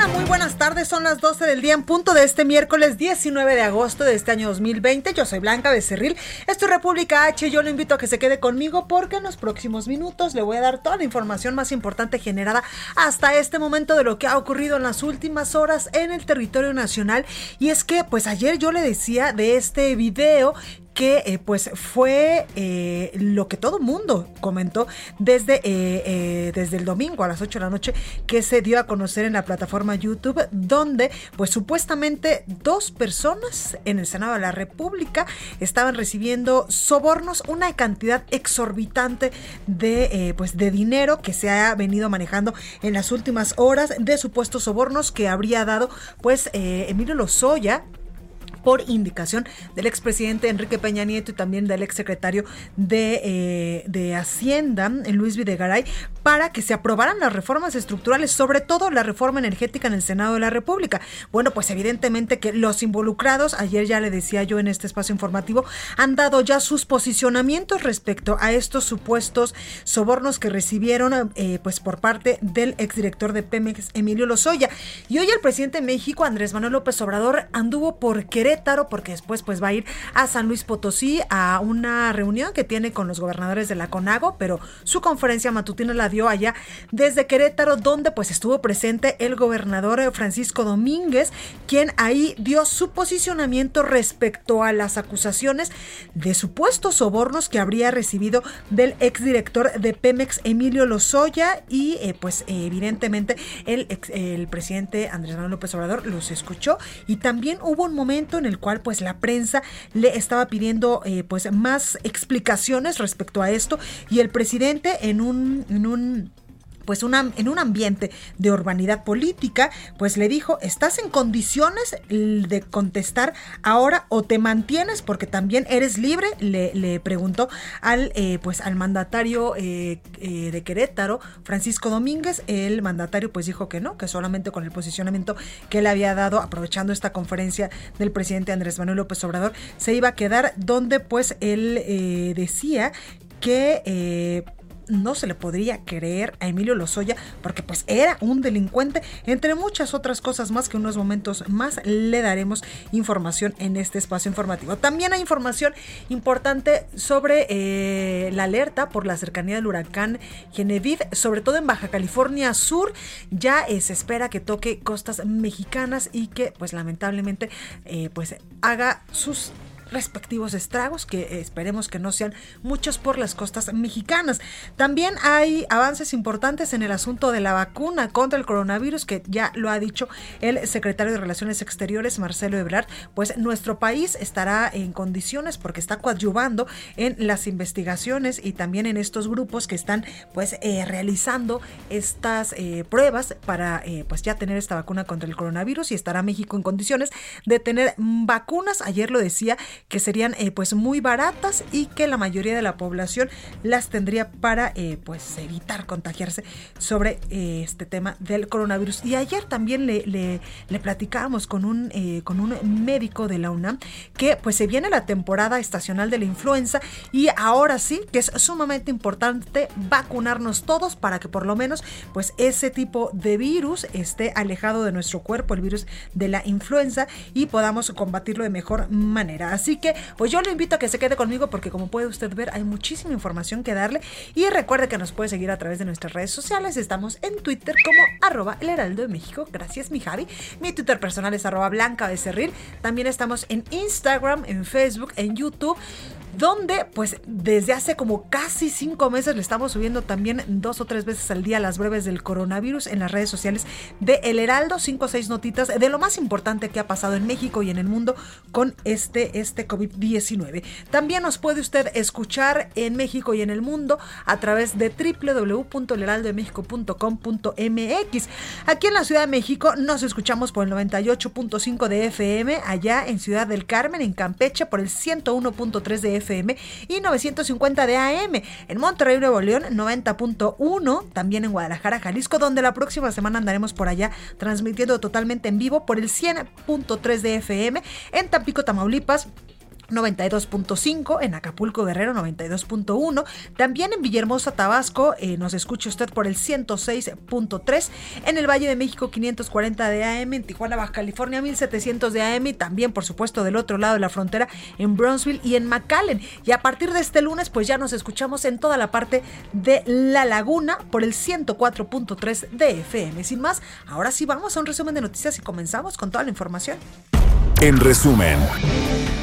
Hola, muy buenas tardes. Son las 12 del día en punto de este miércoles 19 de agosto de este año 2020. Yo soy Blanca Becerril. Esto es República H. Yo le invito a que se quede conmigo porque en los próximos minutos le voy a dar toda la información más importante generada hasta este momento de lo que ha ocurrido en las últimas horas en el territorio nacional. Y es que, pues ayer yo le decía de este video que eh, pues fue eh, lo que todo mundo comentó desde, eh, desde el domingo a las 8 de la noche que se dio a conocer en la plataforma YouTube donde pues supuestamente dos personas en el Senado de la República estaban recibiendo sobornos, una cantidad exorbitante de pues de dinero que se ha venido manejando en las últimas horas de supuestos sobornos que habría dado pues Emilio Lozoya por indicación del expresidente Enrique Peña Nieto y también del exsecretario de, eh, de Hacienda, Luis Videgaray, para que se aprobaran las reformas estructurales, sobre todo la reforma energética en el Senado de la República. Bueno, pues evidentemente que los involucrados, ayer ya le decía yo en este espacio informativo, han dado ya sus posicionamientos respecto a estos supuestos sobornos que recibieron eh, pues por parte del exdirector de Pemex, Emilio Lozoya. Y hoy el presidente de México, Andrés Manuel López Obrador, anduvo por querer porque después pues va a ir a San Luis Potosí a una reunión que tiene con los gobernadores de la CONAGO, pero su conferencia matutina la dio allá desde Querétaro, donde pues estuvo presente el gobernador Francisco Domínguez, quien ahí dio su posicionamiento respecto a las acusaciones de supuestos sobornos que habría recibido del exdirector de Pemex, Emilio Lozoya, y eh, pues evidentemente el, el presidente Andrés Manuel López Obrador los escuchó. Y también hubo un momento en el cual pues la prensa le estaba pidiendo eh, pues más explicaciones respecto a esto y el presidente en un pues en un ambiente de urbanidad política, pues le dijo, ¿estás en condiciones de contestar ahora o te mantienes porque también eres libre? Le, preguntó al, eh, pues, al mandatario eh, eh, de Querétaro, Francisco Domínguez. El mandatario pues dijo que no, que solamente con el posicionamiento que le había dado, aprovechando esta conferencia del presidente Andrés Manuel López Obrador, se iba a quedar donde pues él decía que no se le podría creer a Emilio Lozoya porque pues era un delincuente, entre muchas otras cosas más que unos momentos más le daremos información en este espacio informativo. También hay información importante sobre eh, la alerta por la cercanía del huracán Genevieve, sobre todo en Baja California Sur, ya eh, se espera que toque costas mexicanas y que pues lamentablemente eh, pues haga sus respectivos estragos, que esperemos que no sean muchos por las costas mexicanas. También hay avances importantes en el asunto de la vacuna contra el coronavirus, que ya lo ha dicho el secretario de Relaciones Exteriores, Marcelo Ebrard, pues nuestro país estará en condiciones porque está coadyuvando en las investigaciones y también en estos grupos que están pues eh, realizando estas eh, pruebas para eh, pues ya tener esta vacuna contra el coronavirus y estará México en condiciones de tener vacunas. Ayer lo decía que serían eh, pues muy baratas y que la mayoría de la población las tendría para eh, pues evitar contagiarse sobre eh, este tema del coronavirus. Y ayer también le, le, platicábamos con un, con un médico de la UNAM que pues se viene la temporada estacional de la influenza y ahora sí que es sumamente importante vacunarnos todos para que por lo menos pues ese tipo de virus esté alejado de nuestro cuerpo, el virus de la influenza y podamos combatirlo de mejor manera. Así que, pues yo le invito a que se quede conmigo porque como puede usted ver, hay muchísima información que darle. Y recuerde que nos puede seguir a través de nuestras redes sociales. Estamos en Twitter como arroba el heraldo de México. Gracias, mi Javi. Mi Twitter personal es arroba blanca. También estamos en Instagram, en Facebook, en YouTube donde pues desde hace como casi cinco meses le estamos subiendo también dos o tres veces al día las breves del coronavirus en las redes sociales de El Heraldo, cinco o seis notitas de lo más importante que ha pasado en México y en el mundo con este, este COVID-19. También nos puede usted escuchar en México y en el mundo a través de www.elheraldodemexico.com.mx. Aquí en la Ciudad de México nos escuchamos por el 98.5 de FM, allá en Ciudad del Carmen, en Campeche, por el 101.3 de FM y 950 de AM. En Monterrey, Nuevo León, 90.1, también en Guadalajara, Jalisco, donde la próxima semana andaremos por allá transmitiendo totalmente en vivo por el 100.3 de FM. En Tampico, Tamaulipas, 92.5, en Acapulco Guerrero 92.1, también en Villahermosa, Tabasco, eh, nos escucha usted por el 106.3, en el Valle de México 540 de AM, en Tijuana, Baja California 1700 de AM y también por supuesto del otro lado de la frontera en Brownsville y en McAllen. Y a partir de este lunes pues ya nos escuchamos en toda la parte de La Laguna por el 104.3 de FM. Sin más, ahora sí vamos a un resumen de noticias y comenzamos con toda la información. En resumen.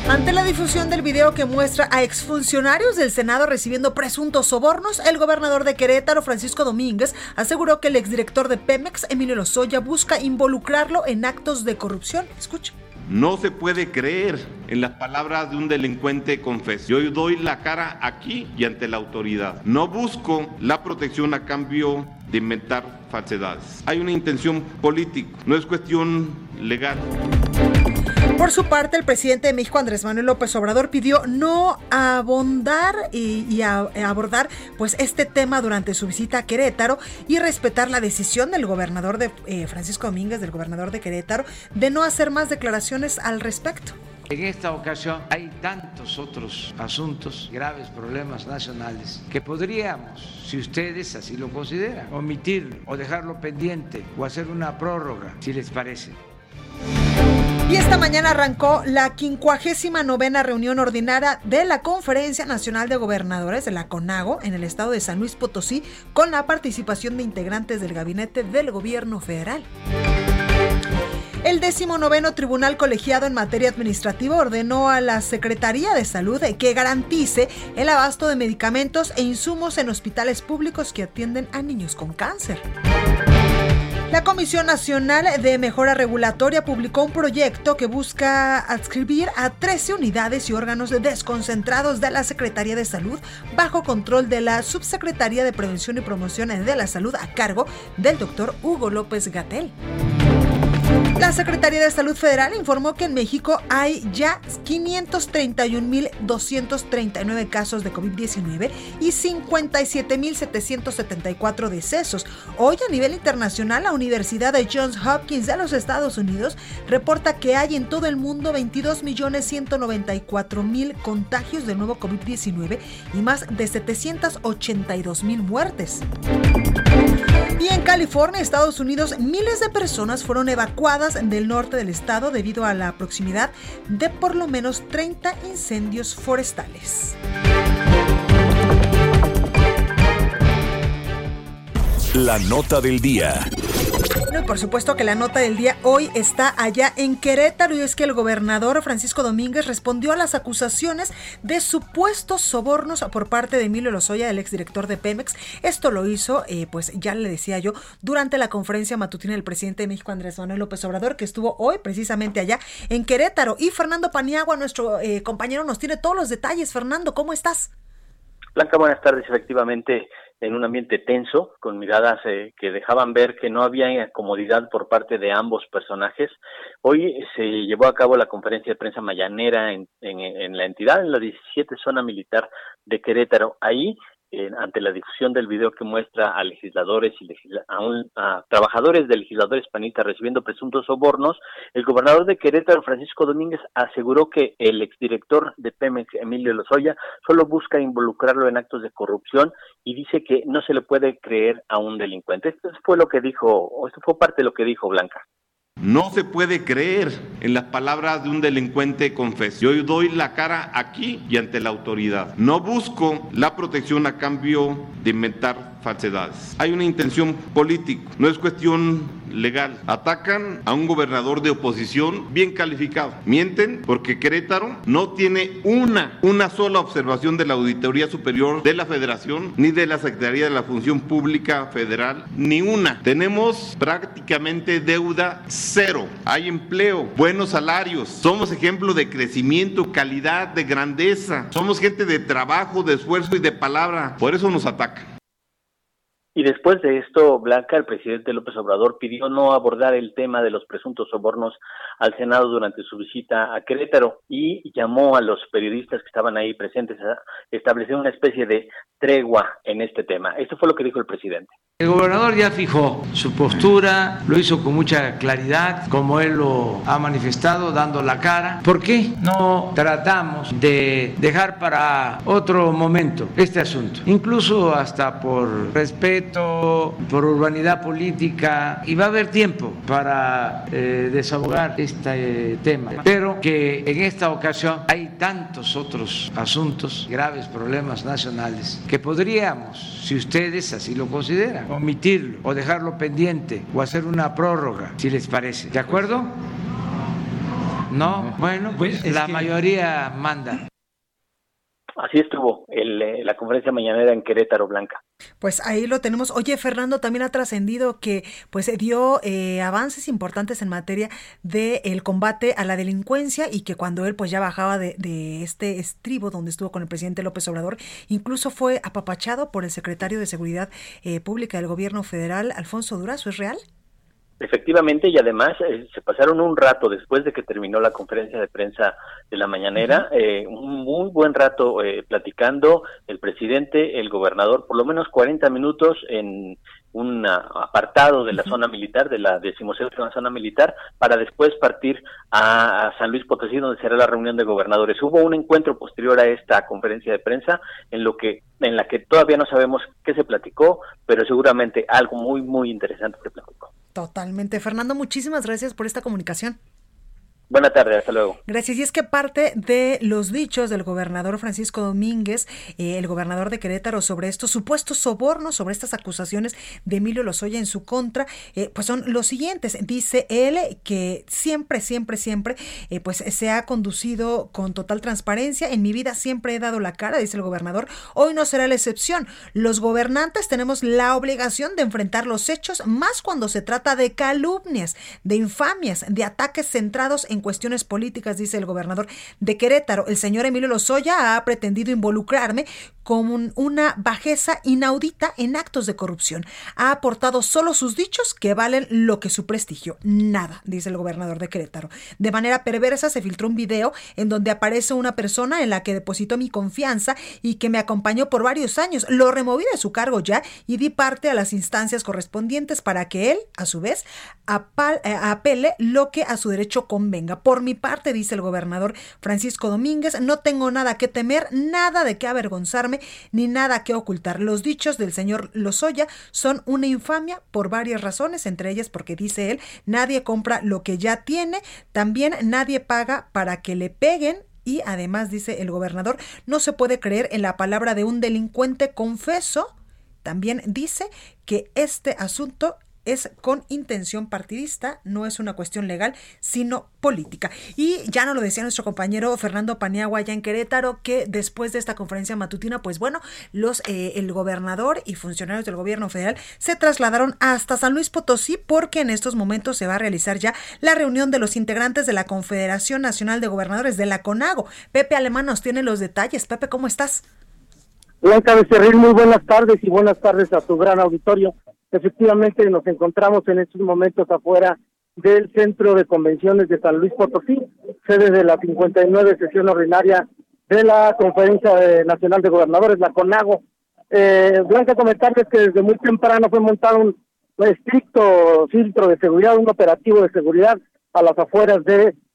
Ante la difusión del video que muestra a exfuncionarios del Senado recibiendo presuntos sobornos, el gobernador de Querétaro, Francisco Domínguez, aseguró que el exdirector de Pemex, Emilio Lozoya, busca involucrarlo en actos de corrupción. Escucha. No se puede creer en las palabras de un delincuente confeso. Yo doy la cara aquí y ante la autoridad. No busco la protección a cambio de inventar falsedades. Hay una intención política, no es cuestión legal. Por su parte, el presidente de México, Andrés Manuel López Obrador, pidió no abondar y, abordar pues este tema durante su visita a Querétaro y respetar la decisión del gobernador de eh, Francisco Domínguez, del gobernador de Querétaro, de no hacer más declaraciones al respecto. En esta ocasión hay tantos otros asuntos, graves problemas nacionales, que podríamos, si ustedes así lo consideran, omitir o dejarlo pendiente o hacer una prórroga, si les parece. Y esta mañana arrancó la 59 reunión ordinaria de la Conferencia Nacional de Gobernadores de la CONAGO en el estado de San Luis Potosí con la participación de integrantes del gabinete del gobierno federal. El noveno Tribunal Colegiado en Materia Administrativa ordenó a la Secretaría de Salud que garantice el abasto de medicamentos e insumos en hospitales públicos que atienden a niños con cáncer. La Comisión Nacional de Mejora Regulatoria publicó un proyecto que busca adscribir a 13 unidades y órganos desconcentrados de la Secretaría de Salud bajo control de la Subsecretaría de Prevención y Promoción de la Salud a cargo del doctor Hugo López Gatel. La Secretaría de Salud Federal informó que en México hay ya 531.239 casos de COVID-19 y 57.774 decesos. Hoy a nivel internacional, la Universidad de Johns Hopkins de los Estados Unidos reporta que hay en todo el mundo 22.194.000 contagios de nuevo COVID-19 y más de 782.000 muertes. Y en California, Estados Unidos, miles de personas fueron evacuadas del norte del estado debido a la proximidad de por lo menos 30 incendios forestales. La nota del día por supuesto que la nota del día hoy está allá en Querétaro y es que el gobernador Francisco Domínguez respondió a las acusaciones de supuestos sobornos por parte de Emilio Lozoya, el exdirector de Pemex. Esto lo hizo, eh, pues ya le decía yo, durante la conferencia matutina del presidente de México, Andrés Manuel López Obrador, que estuvo hoy precisamente allá en Querétaro. Y Fernando Paniagua, nuestro eh, compañero, nos tiene todos los detalles. Fernando, ¿cómo estás? Blanca, buenas tardes. Efectivamente, en un ambiente tenso, con miradas eh, que dejaban ver que no había comodidad por parte de ambos personajes. Hoy se llevó a cabo la conferencia de prensa mañanera en, en, en la entidad, en la 17 zona militar de Querétaro. Ahí ante la difusión del video que muestra a legisladores y a, trabajadores de legisladores panistas recibiendo presuntos sobornos, el gobernador de Querétaro, Francisco Domínguez, aseguró que el exdirector de Pemex, Emilio Lozoya, solo busca involucrarlo en actos de corrupción y dice que no se le puede creer a un delincuente. Esto fue lo que dijo, esto fue parte de lo que dijo Blanca. No se puede creer en las palabras de un delincuente confeso. Yo doy la cara aquí y ante la autoridad. No busco la protección a cambio de inventar falsedades. Hay una intención política, no es cuestión legal. Atacan a un gobernador de oposición bien calificado. Mienten porque Querétaro no tiene una, una sola observación de la Auditoría Superior de la Federación ni de la Secretaría de la Función Pública Federal, ni una. Tenemos prácticamente deuda cero. Hay empleo, buenos salarios. Somos ejemplo de crecimiento, calidad, de grandeza. Somos gente de trabajo, de esfuerzo y de palabra. Por eso nos atacan. Y después de esto, Blanca, el presidente López Obrador pidió no abordar el tema de los presuntos sobornos al Senado durante su visita a Querétaro y llamó a los periodistas que estaban ahí presentes a establecer una especie de tregua en este tema. Esto fue lo que dijo el presidente. El gobernador ya fijó su postura, lo hizo con mucha claridad, como él lo ha manifestado, dando la cara. ¿Por qué no tratamos de dejar para otro momento este asunto? Incluso hasta por respeto, por urbanidad política, y va a haber tiempo para eh, desahogar este tema. Pero que en esta ocasión hay tantos otros asuntos, graves problemas nacionales, que podríamos, si ustedes así lo consideran, omitirlo o dejarlo pendiente o hacer una prórroga, si les parece. ¿De acuerdo? No, bueno, pues la mayoría manda. Así estuvo el, eh, la conferencia mañanera en Querétaro Blanca. Pues ahí lo tenemos. Oye, Fernando, también ha trascendido que pues dio eh, avances importantes en materia del el combate a la delincuencia y que cuando él pues ya bajaba de, de, este estribo donde estuvo con el presidente López Obrador, incluso fue apapachado por el secretario de Seguridad eh, Pública del Gobierno Federal, Alfonso Durazo. ¿Es real? Efectivamente, y además eh, se pasaron un rato después de que terminó la conferencia de prensa de la mañanera, eh, un muy buen rato eh, platicando el presidente, el gobernador, por lo menos 40 minutos en un apartado de la zona militar, de la decimoséptima zona militar, para después partir a, a, San Luis Potosí, donde será la reunión de gobernadores. Hubo un encuentro posterior a esta conferencia de prensa en lo que en la que todavía no sabemos qué se platicó, pero seguramente algo muy muy interesante se platicó. Totalmente. Fernando, muchísimas gracias por esta comunicación. Buenas tardes, hasta luego. Gracias. Y es que parte de los dichos del gobernador Francisco Domínguez, eh, el gobernador de Querétaro, sobre estos supuestos sobornos, sobre estas acusaciones de Emilio Lozoya en su contra, eh, pues son los siguientes. Dice él que siempre, siempre, siempre, eh, pues se ha conducido con total transparencia. En mi vida siempre he dado la cara, dice el gobernador. Hoy no será la excepción. Los gobernantes tenemos la obligación de enfrentar los hechos, más cuando se trata de calumnias, de infamias, de ataques centrados en en cuestiones políticas, dice el gobernador de Querétaro. El señor Emilio Lozoya ha pretendido involucrarme con una bajeza inaudita en actos de corrupción. Ha aportado solo sus dichos que valen lo que su prestigio. Nada, dice el gobernador de Querétaro. De manera perversa se filtró un video en donde aparece una persona en la que depositó mi confianza y que me acompañó por varios años. Lo removí de su cargo ya y di parte a las instancias correspondientes para que él, a su vez, eh, apele lo que a su derecho convenga. Por mi parte, dice el gobernador Francisco Domínguez, no tengo nada que temer, nada de qué avergonzarme ni nada que ocultar. Los dichos del señor Lozoya son una infamia por varias razones, entre ellas porque dice él, nadie compra lo que ya tiene, también nadie paga para que le peguen y además dice el gobernador, no se puede creer en la palabra de un delincuente confeso. También dice que este asunto es con intención partidista, no es una cuestión legal, sino política. Y ya nos lo decía nuestro compañero Fernando Paniagua allá en Querétaro, que después de esta conferencia matutina, pues bueno, los eh, el gobernador y funcionarios del gobierno federal se trasladaron hasta San Luis Potosí porque en estos momentos se va a realizar ya la reunión de los integrantes de la Confederación Nacional de Gobernadores de la CONAGO. Pepe Alemán nos tiene los detalles. Pepe, ¿cómo estás? Blanca Becerril, muy buenas tardes y buenas tardes a tu gran auditorio. Efectivamente, nos encontramos en estos momentos afuera del Centro de Convenciones de San Luis Potosí, sede de la 59 sesión ordinaria de la Conferencia Nacional de Gobernadores, la CONAGO. Eh, Blanca, comentarles que desde muy temprano fue montado un estricto filtro de seguridad, un operativo de seguridad a las afueras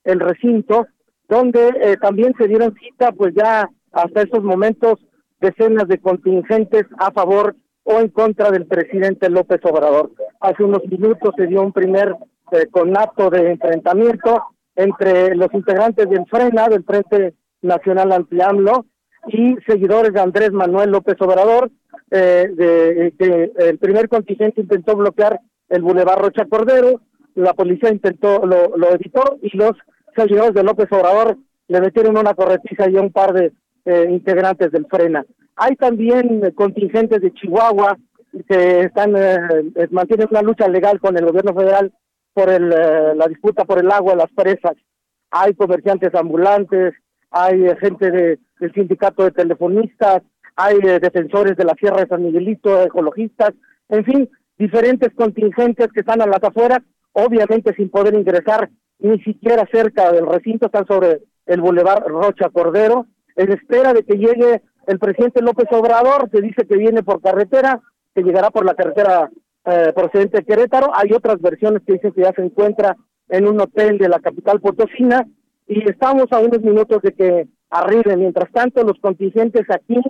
el recinto, donde eh, también se dieron cita, pues ya hasta estos momentos, decenas de contingentes a favor o en contra del presidente López Obrador. Hace unos minutos se dio un primer eh, conato de enfrentamiento entre los integrantes del FRENA, del Frente Nacional Anti-AMLO, y seguidores de Andrés Manuel López Obrador. Eh, de, el primer contingente intentó bloquear el Boulevard Rocha Cordero, la policía intentó, lo, lo evitó y los seguidores de López Obrador le metieron una corretiza y un par de eh, integrantes del Frena. Hay también contingentes de Chihuahua que están eh, mantienen una lucha legal con el gobierno federal por el, la disputa por el agua, las presas. Hay comerciantes ambulantes, hay gente de, del sindicato de telefonistas, hay defensores de la Sierra de San Miguelito, ecologistas, en fin, diferentes contingentes que están a las afueras, obviamente sin poder ingresar ni siquiera cerca del recinto, están sobre el Boulevard Rocha Cordero, en espera de que llegue el presidente López Obrador, se dice que viene por carretera, que llegará por la carretera eh, procedente de Querétaro, hay otras versiones que dicen que ya se encuentra en un hotel de la capital potosina, y estamos a unos minutos de que arribe. Mientras tanto, los contingentes aquí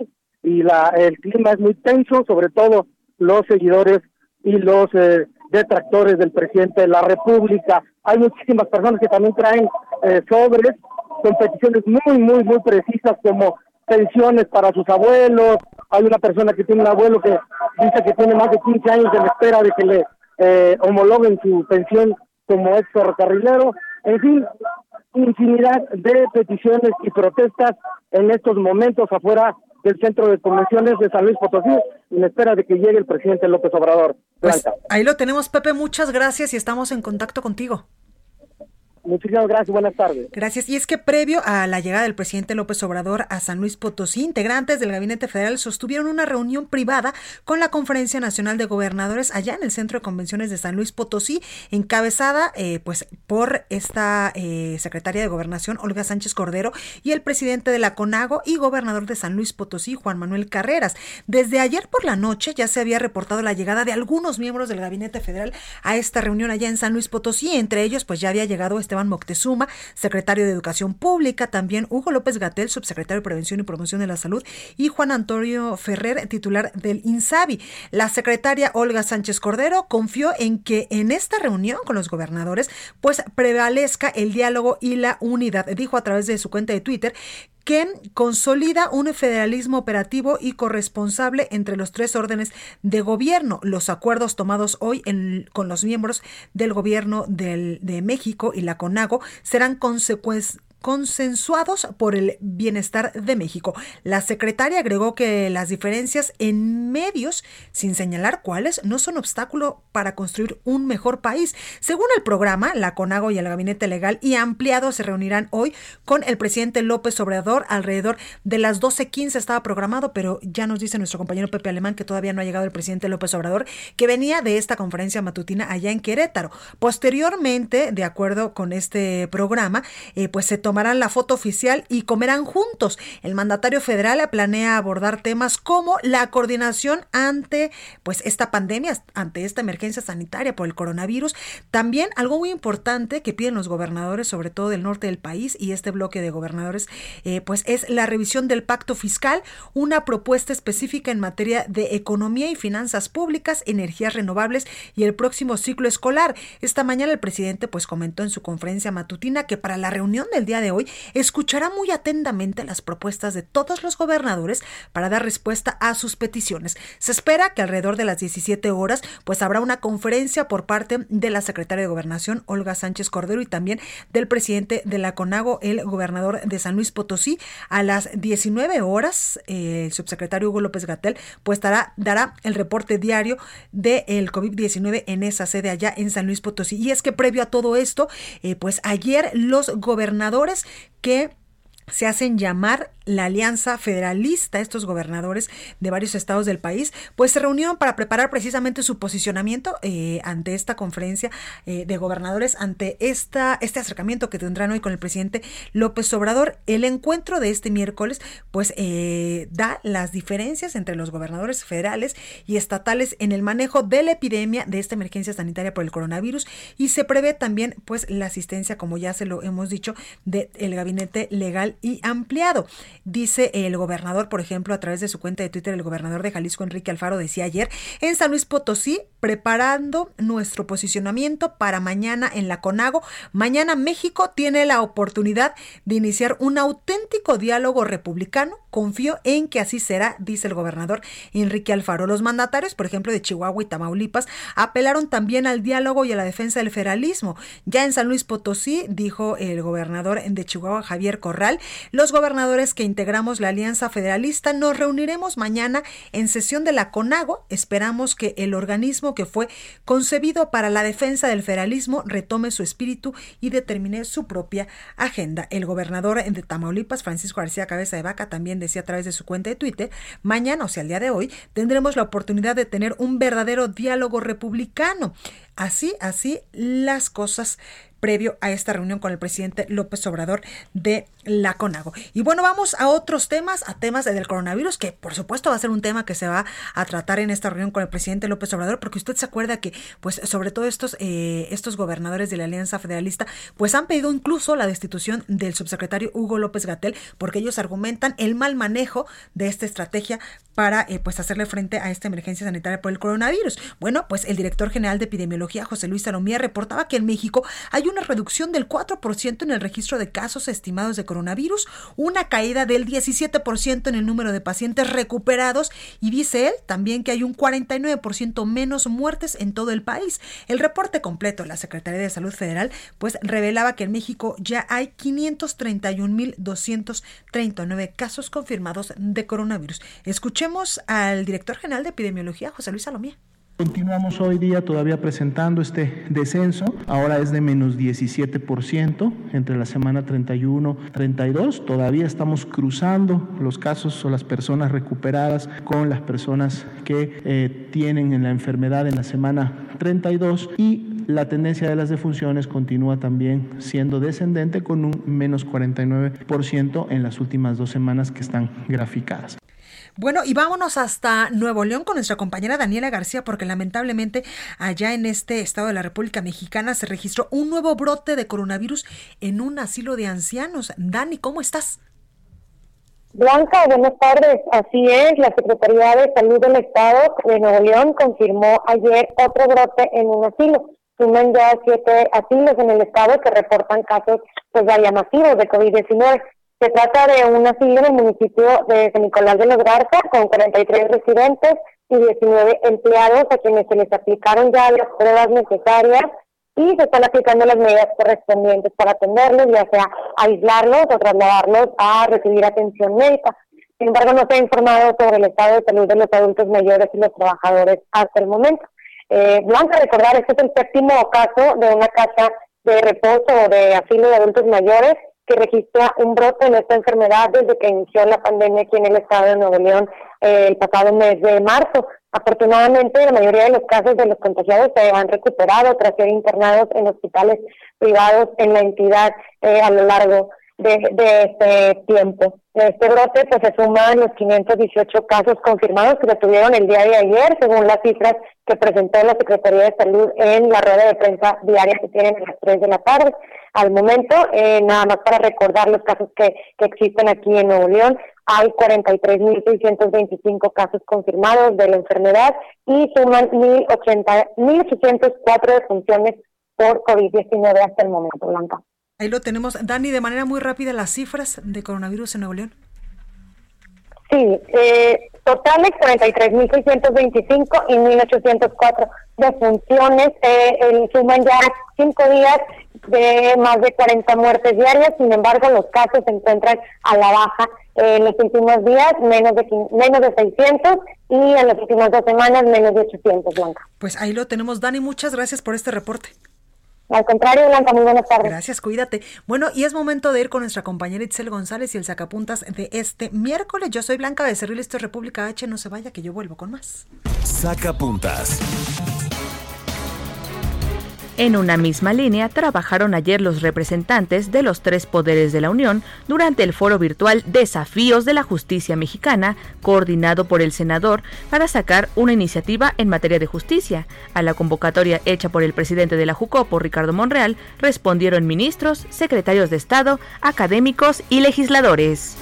y la, el clima es muy tenso, sobre todo los seguidores y los eh, detractores del presidente de la República. Hay muchísimas personas que también traen eh, sobres con peticiones muy, muy, muy precisas como pensiones para sus abuelos. Hay una persona que tiene un abuelo que dice que tiene más de 15 años en espera de que le eh, homologuen su pensión como ex ferrocarrilero. En fin, infinidad de peticiones y protestas en estos momentos afuera del centro de convenciones de San Luis Potosí en espera de que llegue el presidente López Obrador. Pues ahí lo tenemos, Pepe. Muchas gracias y estamos en contacto contigo. Muchísimas gracias, buenas tardes. Gracias. Y es que previo a la llegada del presidente López Obrador a San Luis Potosí, integrantes del Gabinete Federal sostuvieron una reunión privada con la Conferencia Nacional de Gobernadores allá en el Centro de Convenciones de San Luis Potosí, encabezada eh, pues por esta eh, secretaria de Gobernación, Olga Sánchez Cordero, y el presidente de la CONAGO y gobernador de San Luis Potosí, Juan Manuel Carreras. Desde ayer por la noche ya se había reportado la llegada de algunos miembros del Gabinete Federal a esta reunión allá en San Luis Potosí. Entre ellos, pues ya había llegado este Esteban Moctezuma, secretario de Educación Pública, también Hugo López Gatel, subsecretario de Prevención y Promoción de la Salud, y Juan Antonio Ferrer, titular del INSABI. La secretaria Olga Sánchez Cordero confió en que en esta reunión con los gobernadores, pues prevalezca el diálogo y la unidad. Dijo a través de su cuenta de Twitter que consolida un federalismo operativo y corresponsable entre los tres órdenes de gobierno. Los acuerdos tomados hoy con los miembros del gobierno de México y la CONAGO serán consecuencias consensuados por el bienestar de México. La secretaria agregó que las diferencias en medios, sin señalar cuáles, no son obstáculo para construir un mejor país. Según el programa, la CONAGO y el Gabinete Legal y Ampliado se reunirán hoy con el presidente López Obrador alrededor de las 12.15 estaba programado, pero ya nos dice nuestro compañero Pepe Alemán que todavía no ha llegado el presidente López Obrador, que venía de esta conferencia matutina allá en Querétaro. Posteriormente, de acuerdo con este programa, eh, pues se tomarán la foto oficial y comerán juntos. El mandatario federal planea abordar temas como la coordinación ante pues esta pandemia, ante esta emergencia sanitaria por el coronavirus. También algo muy importante que piden los gobernadores, sobre todo del norte del país y este bloque de gobernadores, eh, pues es la revisión del pacto fiscal, una propuesta específica en materia de economía y finanzas públicas, energías renovables y el próximo ciclo escolar. Esta mañana el presidente pues comentó en su conferencia matutina que para la reunión del día de hoy escuchará muy atentamente las propuestas de todos los gobernadores para dar respuesta a sus peticiones. Se espera que alrededor de las 17 horas pues habrá una conferencia por parte de la secretaria de Gobernación Olga Sánchez Cordero y también del presidente de la CONAGO, el gobernador de San Luis Potosí. A las 19 horas eh, el subsecretario Hugo López Gatel pues dará, el reporte diario del COVID-19 en esa sede allá en San Luis Potosí. Y es que previo a todo esto, eh, pues ayer los gobernadores que se hacen llamar la Alianza Federalista, estos gobernadores de varios estados del país, pues se reunieron para preparar precisamente su posicionamiento eh, ante esta conferencia eh, de gobernadores, ante esta, este acercamiento que tendrán hoy con el presidente López Obrador. El encuentro de este miércoles, pues eh, da las diferencias entre los gobernadores federales y estatales en el manejo de la epidemia de esta emergencia sanitaria por el coronavirus y se prevé también, pues, la asistencia, como ya se lo hemos dicho, del gabinete legal y ampliado. Dice el gobernador, por ejemplo, a través de su cuenta de Twitter, el gobernador de Jalisco, Enrique Alfaro, decía ayer, en San Luis Potosí, preparando nuestro posicionamiento para mañana en la CONAGO. Mañana México tiene la oportunidad de iniciar un auténtico diálogo republicano. Confío en que así será, dice el gobernador Enrique Alfaro. Los mandatarios, por ejemplo, de Chihuahua y Tamaulipas, apelaron también al diálogo y a la defensa del federalismo. Ya en San Luis Potosí, dijo el gobernador de Chihuahua, Javier Corral, los gobernadores que integramos la Alianza Federalista nos reuniremos mañana en sesión de la CONAGO. Esperamos que el organismo que fue concebido para la defensa del federalismo retome su espíritu y determine su propia agenda. El gobernador de Tamaulipas, Francisco García Cabeza de Vaca, también decía a través de su cuenta de Twitter, mañana, o sea, el día de hoy, tendremos la oportunidad de tener un verdadero diálogo republicano. Así, así las cosas previo a esta reunión con el presidente López Obrador de la CONAGO. Y bueno, vamos a otros temas, a temas del coronavirus, que por supuesto va a ser un tema que se va a tratar en esta reunión con el presidente López Obrador, porque usted se acuerda que, pues, sobre todo estos, eh, estos gobernadores de la Alianza Federalista, pues han pedido incluso la destitución del subsecretario Hugo López Gatel, porque ellos argumentan el mal manejo de esta estrategia para eh, pues hacerle frente a esta emergencia sanitaria por el coronavirus. Bueno, pues el director general de epidemiología, José Luis Salomía, reportaba que en México hay una reducción del 4% en el registro de casos estimados de coronavirus, una caída del 17% en el número de pacientes recuperados y dice él también que hay un 49% menos muertes en todo el país. El reporte completo de la Secretaría de Salud Federal pues revelaba que en México ya hay 531.239 casos confirmados de coronavirus. Escuchemos al director general de epidemiología, José Luis Salomía. Continuamos hoy día todavía presentando este descenso, ahora es de menos 17% entre la semana 31-32, todavía estamos cruzando los casos o las personas recuperadas con las personas que eh, tienen en la enfermedad en la semana 32 y la tendencia de las defunciones continúa también siendo descendente con un menos 49% en las últimas dos semanas que están graficadas. Bueno, y vámonos hasta Nuevo León con nuestra compañera Daniela García, porque lamentablemente allá en este estado de la República Mexicana se registró un nuevo brote de coronavirus en un asilo de ancianos. Dani, ¿cómo estás? Blanca, buenas tardes. Así es, la Secretaría de Salud del Estado de Nuevo León confirmó ayer otro brote en un asilo. Suman ya siete asilos en el estado que reportan casos pues vaya masivos de COVID-19. Se trata de un asilo en el municipio de San Nicolás de los Garza con 43 residentes y 19 empleados a quienes se les aplicaron ya las pruebas necesarias y se están aplicando las medidas correspondientes para atenderlos, ya sea aislarlos o trasladarlos a recibir atención médica. Sin embargo, no se ha informado sobre el estado de salud de los adultos mayores y los trabajadores hasta el momento. Eh, Blanca, recordar, este es el séptimo caso de una casa de reposo o de asilo de adultos mayores que registra un brote en esta enfermedad desde que inició la pandemia aquí en el estado de Nuevo León eh, el pasado mes de marzo. Afortunadamente, la mayoría de los casos de los contagiados se han recuperado tras ser internados en hospitales privados en la entidad eh, a lo largo de, de este tiempo. Este brote pues se suma a los 518 casos confirmados que se tuvieron el día de ayer, según las cifras que presentó la Secretaría de Salud en la rueda de prensa diaria que tienen a las 3 de la tarde. Al momento, eh, nada más para recordar los casos que, que existen aquí en Nuevo León, hay 43.625 casos confirmados de la enfermedad y suman 1.804 defunciones por COVID-19 hasta el momento, Blanca. Ahí lo tenemos. Dani, de manera muy rápida, las cifras de coronavirus en Nuevo León. Sí, eh, totales 43.625 y 1.804 defunciones. Eh, suman ya cinco días de más de 40 muertes diarias. Sin embargo, los casos se encuentran a la baja en los últimos días, menos de, menos de 600 y en las últimas dos semanas, menos de 800, Blanca. Pues ahí lo tenemos. Dani, muchas gracias por este reporte. Al contrario, Blanca, muy buenas tardes. Gracias, cuídate. Bueno, y es momento de ir con nuestra compañera Itzel González y el sacapuntas de este miércoles. Yo soy Blanca Becerril, esto es República H. No se vaya, que yo vuelvo con más. Sacapuntas. En una misma línea trabajaron ayer los representantes de los tres poderes de la Unión durante el foro virtual Desafíos de la Justicia Mexicana, coordinado por el senador para sacar una iniciativa en materia de justicia. A la convocatoria hecha por el presidente de la Jucopo, Ricardo Monreal, respondieron ministros, secretarios de Estado, académicos y legisladores.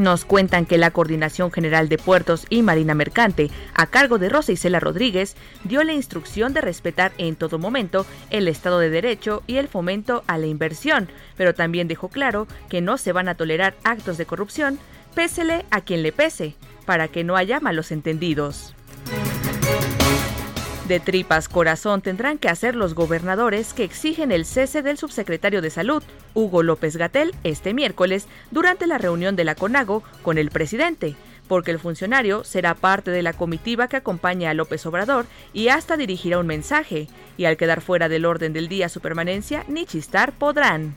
Nos cuentan que la Coordinación General de Puertos y Marina Mercante, a cargo de Rosa Isela Rodríguez, dio la instrucción de respetar en todo momento el Estado de Derecho y el fomento a la inversión, pero también dejó claro que no se van a tolerar actos de corrupción, pésele a quien le pese, para que no haya malos entendidos. De tripas corazón tendrán que hacer los gobernadores que exigen el cese del subsecretario de Salud, Hugo López Gatel, este miércoles durante la reunión de la CONAGO con el presidente, porque el funcionario será parte de la comitiva que acompaña a López Obrador y hasta dirigirá un mensaje, y al quedar fuera del orden del día su permanencia, ni chistar podrán.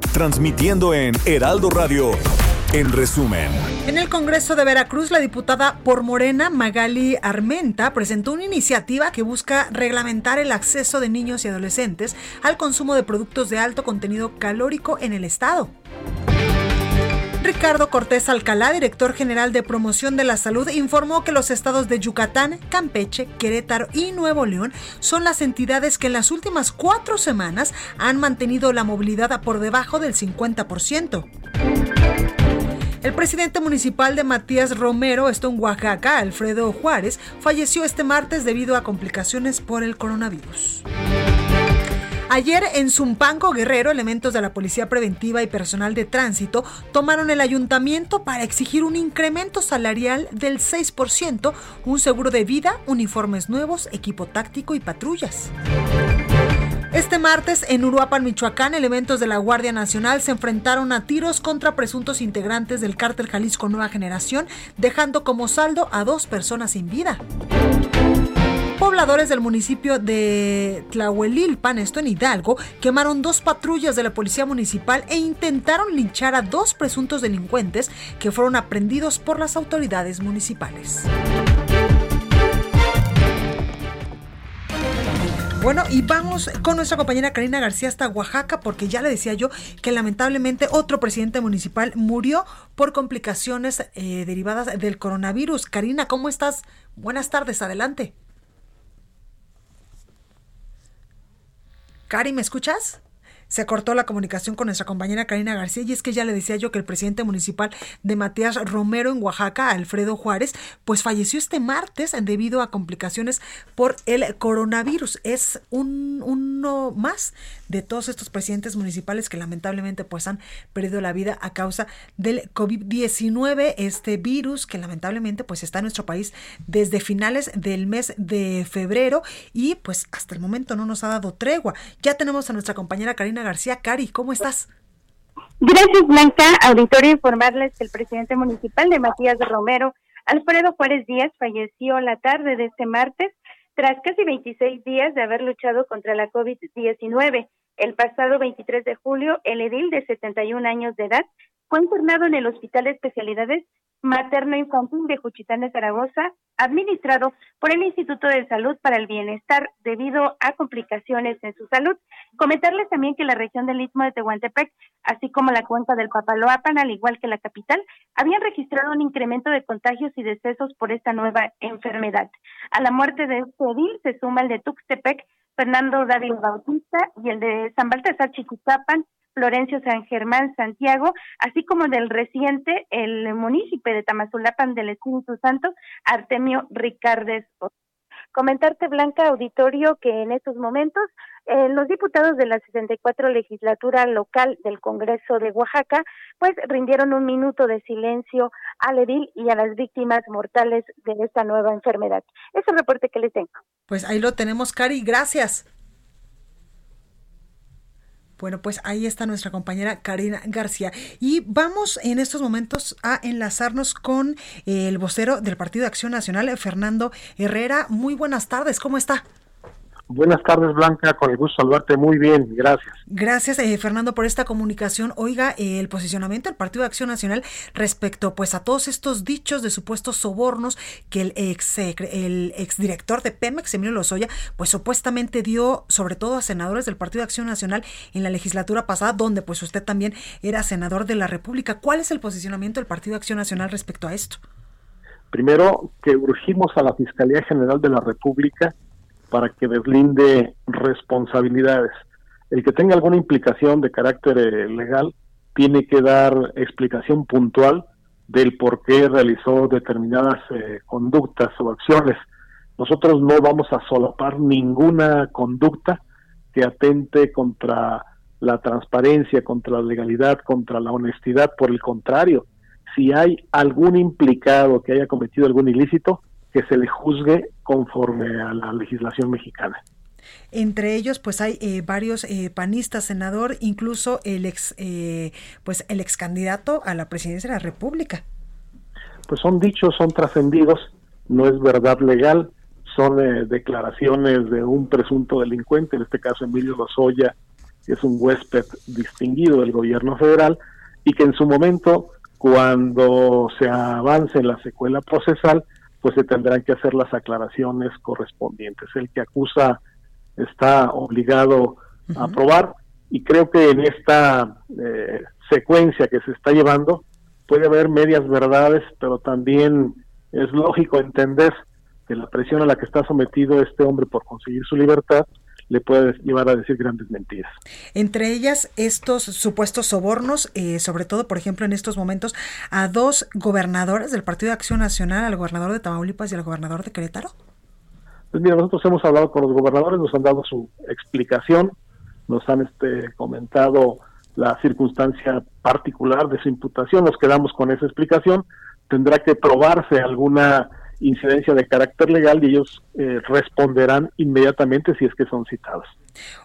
transmitiendo en Heraldo Radio en resumen. En el Congreso de Veracruz, la diputada por Morena, Magali Armenta, presentó una iniciativa que busca reglamentar el acceso de niños y adolescentes al consumo de productos de alto contenido calórico en el Estado. Ricardo Cortés Alcalá, director general de promoción de la salud, informó que los estados de Yucatán, Campeche, Querétaro y Nuevo León son las entidades que en las últimas cuatro semanas han mantenido la movilidad por debajo del 50%. El presidente municipal de Matías Romero, esto en Oaxaca, Alfredo Juárez, falleció este martes debido a complicaciones por el coronavirus. Ayer en Zumpango Guerrero, elementos de la Policía Preventiva y personal de tránsito tomaron el ayuntamiento para exigir un incremento salarial del 6%, un seguro de vida, uniformes nuevos, equipo táctico y patrullas. Este martes, en Uruapan, Michoacán, elementos de la Guardia Nacional se enfrentaron a tiros contra presuntos integrantes del cártel Jalisco Nueva Generación, dejando como saldo a dos personas sin vida. Pobladores del municipio de Tlahuelilpan, esto en Hidalgo, quemaron dos patrullas de la policía municipal e intentaron linchar a dos presuntos delincuentes que fueron aprendidos por las autoridades municipales. Bueno, y vamos con nuestra compañera Karina García hasta Oaxaca, porque ya le decía yo que lamentablemente otro presidente municipal murió por complicaciones eh, derivadas del coronavirus. Karina, ¿cómo estás? Buenas tardes, adelante. Cari, ¿me escuchas? Se cortó la comunicación con nuestra compañera Karina García y es que ya le decía yo que el presidente municipal de Matías Romero en Oaxaca, Alfredo Juárez, pues falleció este martes debido a complicaciones por el coronavirus. Es un, uno más de todos estos presidentes municipales que lamentablemente pues han perdido la vida a causa del COVID-19, este virus que lamentablemente pues está en nuestro país desde finales del mes de febrero y pues hasta el momento no nos ha dado tregua. Ya tenemos a nuestra compañera Karina García. Cari, ¿cómo estás? Gracias, Blanca. Auditorio, informarles que el presidente municipal de Matías Romero, Alfredo Juárez Díaz, falleció la tarde de este martes tras casi 26 días de haber luchado contra la COVID-19. El pasado 23 de julio, el edil de 71 años de edad fue internado en el Hospital de Especialidades Materno Infantil de Juchitán de Zaragoza, administrado por el Instituto de Salud para el Bienestar debido a complicaciones en su salud. Comentarles también que la región del Istmo de Tehuantepec, así como la cuenca del Papaloapan, al igual que la capital, habían registrado un incremento de contagios y decesos por esta nueva enfermedad. A la muerte de este se suma el de Tuxtepec, Fernando David Bautista, y el de San Baltasar Chiquizapan, Florencio San Germán Santiago, así como del reciente, el municipio de Tamazulapan del Espíritu Santo, Artemio Ricardes. Comentarte, Blanca Auditorio, que en estos momentos eh, los diputados de la 64 legislatura local del Congreso de Oaxaca, pues rindieron un minuto de silencio al edil y a las víctimas mortales de esta nueva enfermedad. Es el reporte que les tengo. Pues ahí lo tenemos, Cari. Gracias. Bueno, pues ahí está nuestra compañera Karina García. Y vamos en estos momentos a enlazarnos con el vocero del Partido de Acción Nacional, Fernando Herrera. Muy buenas tardes, ¿cómo está? Buenas tardes, Blanca, con el gusto saludarte muy bien, gracias. Gracias, eh, Fernando, por esta comunicación. Oiga, eh, el posicionamiento del Partido de Acción Nacional respecto pues a todos estos dichos de supuestos sobornos que el ex el exdirector de Pemex, Emilio Lozoya, pues supuestamente dio sobre todo a senadores del Partido de Acción Nacional en la legislatura pasada, donde pues usted también era senador de la República. ¿Cuál es el posicionamiento del Partido de Acción Nacional respecto a esto? Primero, que urgimos a la Fiscalía General de la República para que deslinde responsabilidades. El que tenga alguna implicación de carácter eh, legal tiene que dar explicación puntual del por qué realizó determinadas eh, conductas o acciones. Nosotros no vamos a solapar ninguna conducta que atente contra la transparencia, contra la legalidad, contra la honestidad. Por el contrario, si hay algún implicado que haya cometido algún ilícito, que se le juzgue conforme a la legislación mexicana. Entre ellos, pues hay eh, varios eh, panistas, senador, incluso el ex, eh, pues el ex candidato a la presidencia de la República. Pues son dichos, son trascendidos, no es verdad legal, son declaraciones de un presunto delincuente, en este caso Emilio Lozoya, que es un huésped distinguido del gobierno federal, y que en su momento, cuando se avance en la secuela procesal, pues se tendrán que hacer las aclaraciones correspondientes. El que acusa está obligado a probar y creo que en esta eh, secuencia que se está llevando puede haber medias verdades, pero también es lógico entender que la presión a la que está sometido este hombre por conseguir su libertad le puede llevar a decir grandes mentiras. Entre ellas, estos supuestos sobornos, eh, sobre todo, por ejemplo, en estos momentos, a dos gobernadores del Partido de Acción Nacional, al gobernador de Tamaulipas y al gobernador de Querétaro. Pues mira, nosotros hemos hablado con los gobernadores, nos han dado su explicación, nos han este, comentado la circunstancia particular de su imputación, nos quedamos con esa explicación, tendrá que probarse alguna incidencia de carácter legal y ellos eh, responderán inmediatamente si es que son citados.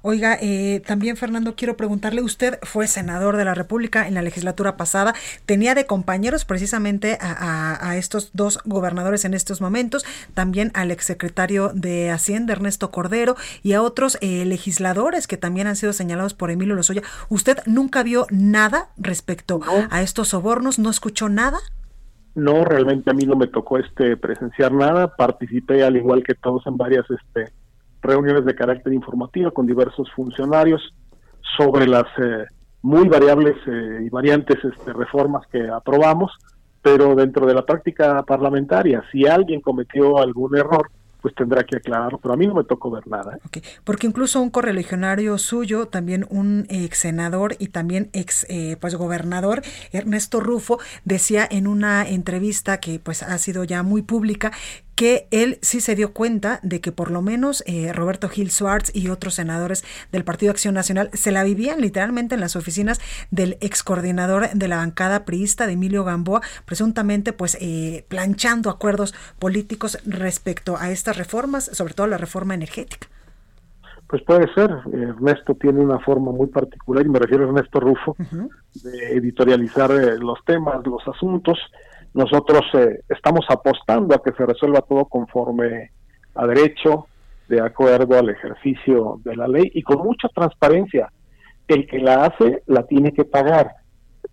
Oiga, eh, también Fernando, quiero preguntarle, usted fue senador de la República en la legislatura pasada, tenía de compañeros precisamente a, estos dos gobernadores en estos momentos, también al exsecretario de Hacienda, Ernesto Cordero, y a otros eh, legisladores que también han sido señalados por Emilio Lozoya. ¿Usted nunca vio nada respecto a estos sobornos? ¿No escuchó nada? No, realmente a mí no me tocó este presenciar nada. Participé al igual que todos en varias este, reuniones de carácter informativo con diversos funcionarios sobre las eh, muy variables eh, y variantes este, reformas que aprobamos, pero dentro de la práctica parlamentaria, si alguien cometió algún error, pues tendrá que aclararlo, pero a mí no me tocó ver nada. ¿eh? Porque incluso un correligionario suyo, también un ex senador y también ex eh, pues gobernador, Ernesto Rufo, decía en una entrevista que pues ha sido ya muy pública que él sí se dio cuenta de que por lo menos eh, Roberto Gil Schwartz y otros senadores del Partido Acción Nacional se la vivían literalmente en las oficinas del ex coordinador de la bancada priista de Emilio Gamboa, presuntamente pues eh, planchando acuerdos políticos respecto a estas reformas, sobre todo la reforma energética. Pues puede ser. Ernesto tiene una forma muy particular, y me refiero a Ernesto Rufo, de editorializar eh, los temas, los asuntos. Nosotros eh, estamos apostando a que se resuelva todo conforme a derecho, de acuerdo al ejercicio de la ley y con mucha transparencia. El que la hace la tiene que pagar.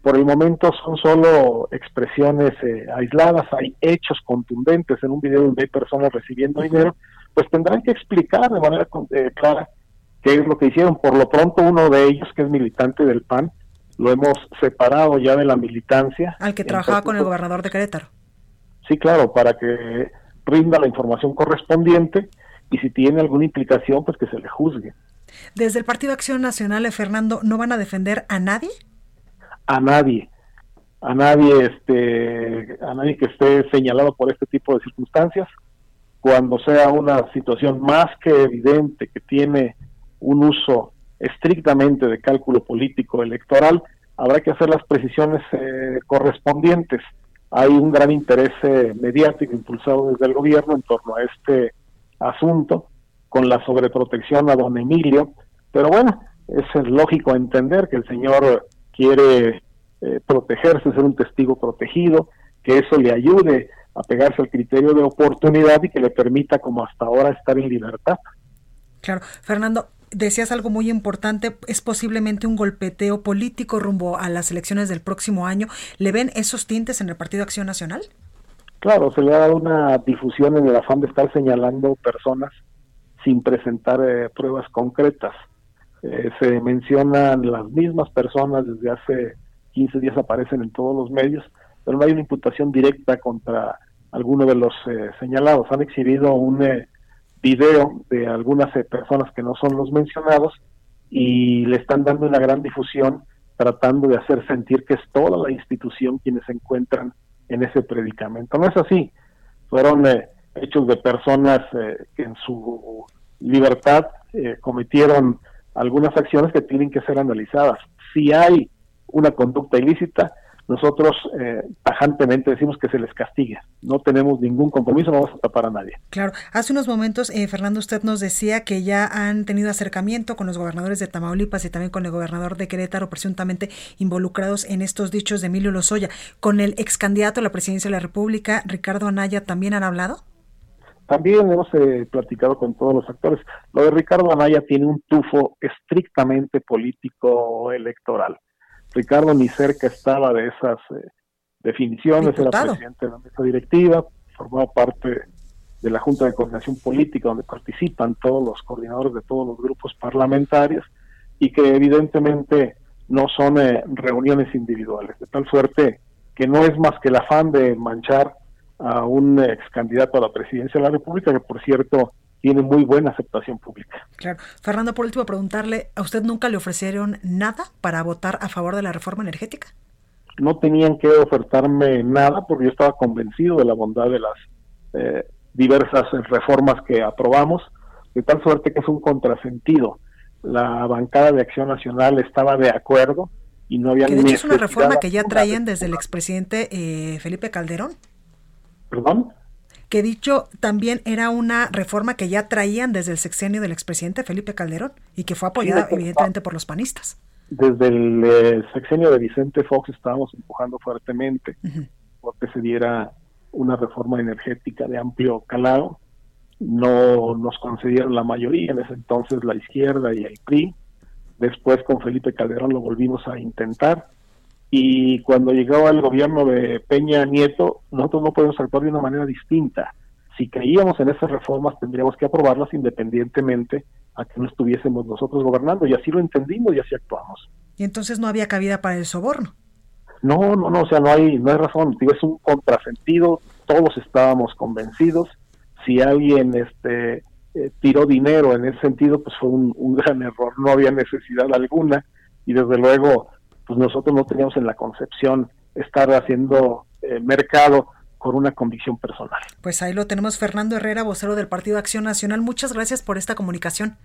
Por el momento son solo expresiones eh, aisladas, hay hechos contundentes en un video donde hay personas recibiendo dinero, pues tendrán que explicar de manera eh, clara qué es lo que hicieron. Por lo pronto uno de ellos, que es militante del PAN, lo hemos separado ya de la militancia. Al que trabajaba con el gobernador de Querétaro. Sí, claro, para que rinda la información correspondiente y si tiene alguna implicación, pues que se le juzgue. Desde el Partido Acción Nacional, Fernando, ¿no van a defender a nadie? A nadie, a nadie, este, a nadie que esté señalado por este tipo de circunstancias. Cuando sea una situación más que evidente que tiene un uso estrictamente de cálculo político electoral, habrá que hacer las precisiones eh, correspondientes. Hay un gran interés eh, mediático impulsado desde el gobierno en torno a este asunto, con la sobreprotección a don Emilio, pero bueno, es lógico entender que el señor quiere eh, protegerse, ser un testigo protegido, que eso le ayude a pegarse al criterio de oportunidad y que le permita, como hasta ahora, estar en libertad. Claro, Fernando, decías algo muy importante, es posiblemente un golpeteo político rumbo a las elecciones del próximo año. ¿Le ven esos tintes en el Partido Acción Nacional? Claro, se le ha dado una difusión en el afán de estar señalando personas sin presentar eh, pruebas concretas. Eh, se mencionan las mismas personas desde hace 15 días aparecen en todos los medios, pero no hay una imputación directa contra alguno de los eh, señalados. Han exhibido un video de algunas personas que no son los mencionados y le están dando una gran difusión tratando de hacer sentir que es toda la institución quienes se encuentran en ese predicamento. No es así. Fueron eh, hechos de personas eh, que en su libertad eh, cometieron algunas acciones que tienen que ser analizadas. Si hay una conducta ilícita, nosotros eh, tajantemente decimos que se les castigue. No tenemos ningún compromiso, no vamos a tapar a nadie. Claro, hace unos momentos, eh, Fernando, usted nos decía que ya han tenido acercamiento con los gobernadores de Tamaulipas y también con el gobernador de Querétaro, presuntamente involucrados en estos dichos de Emilio Lozoya. ¿Con el ex candidato a la presidencia de la República, Ricardo Anaya, también han hablado? También hemos eh, platicado con todos los actores. Lo de Ricardo Anaya tiene un tufo estrictamente político electoral Ricardo ni cerca estaba de esas eh, definiciones, era presidente de la mesa directiva, formaba parte de la Junta de Coordinación Política, donde participan todos los coordinadores de todos los grupos parlamentarios, y que evidentemente no son eh, reuniones individuales, de tal suerte que no es más que el afán de manchar a un ex candidato a la presidencia de la República, que por cierto tiene muy buena aceptación pública. Claro. Fernando, por último, preguntarle, ¿a usted nunca le ofrecieron nada para votar a favor de la reforma energética? No tenían que ofertarme nada porque yo estaba convencido de la bondad de las eh, diversas reformas que aprobamos, de tal suerte que es un contrasentido. La bancada de Acción Nacional estaba de acuerdo y no había que de hecho es una reforma que ya traían desde el expresidente eh, Felipe Calderón. ¿Perdón? Que dicho también era una reforma que ya traían desde el sexenio del expresidente Felipe Calderón y que fue apoyada evidentemente por los panistas. Desde el eh, sexenio de Vicente Fox estábamos empujando fuertemente porque se diera una reforma energética de amplio calado. No nos concedieron la mayoría, en ese entonces la izquierda y el PRI. Después con Felipe Calderón lo volvimos a intentar y cuando llegaba el gobierno de Peña Nieto, nosotros no podemos actuar de una manera distinta. Si creíamos en esas reformas, tendríamos que aprobarlas independientemente a que no estuviésemos nosotros gobernando, y así lo entendimos y así actuamos. Y entonces no había cabida para el soborno. No, no, no, o sea, no hay, no hay razón, es un contrasentido, todos estábamos convencidos, si alguien este eh, tiró dinero en ese sentido, pues fue un, un gran error, no había necesidad alguna, y desde luego pues nosotros no teníamos en la concepción estar haciendo eh, mercado con una convicción personal. Pues ahí lo tenemos, Fernando Herrera, vocero del Partido Acción Nacional. Muchas gracias por esta comunicación.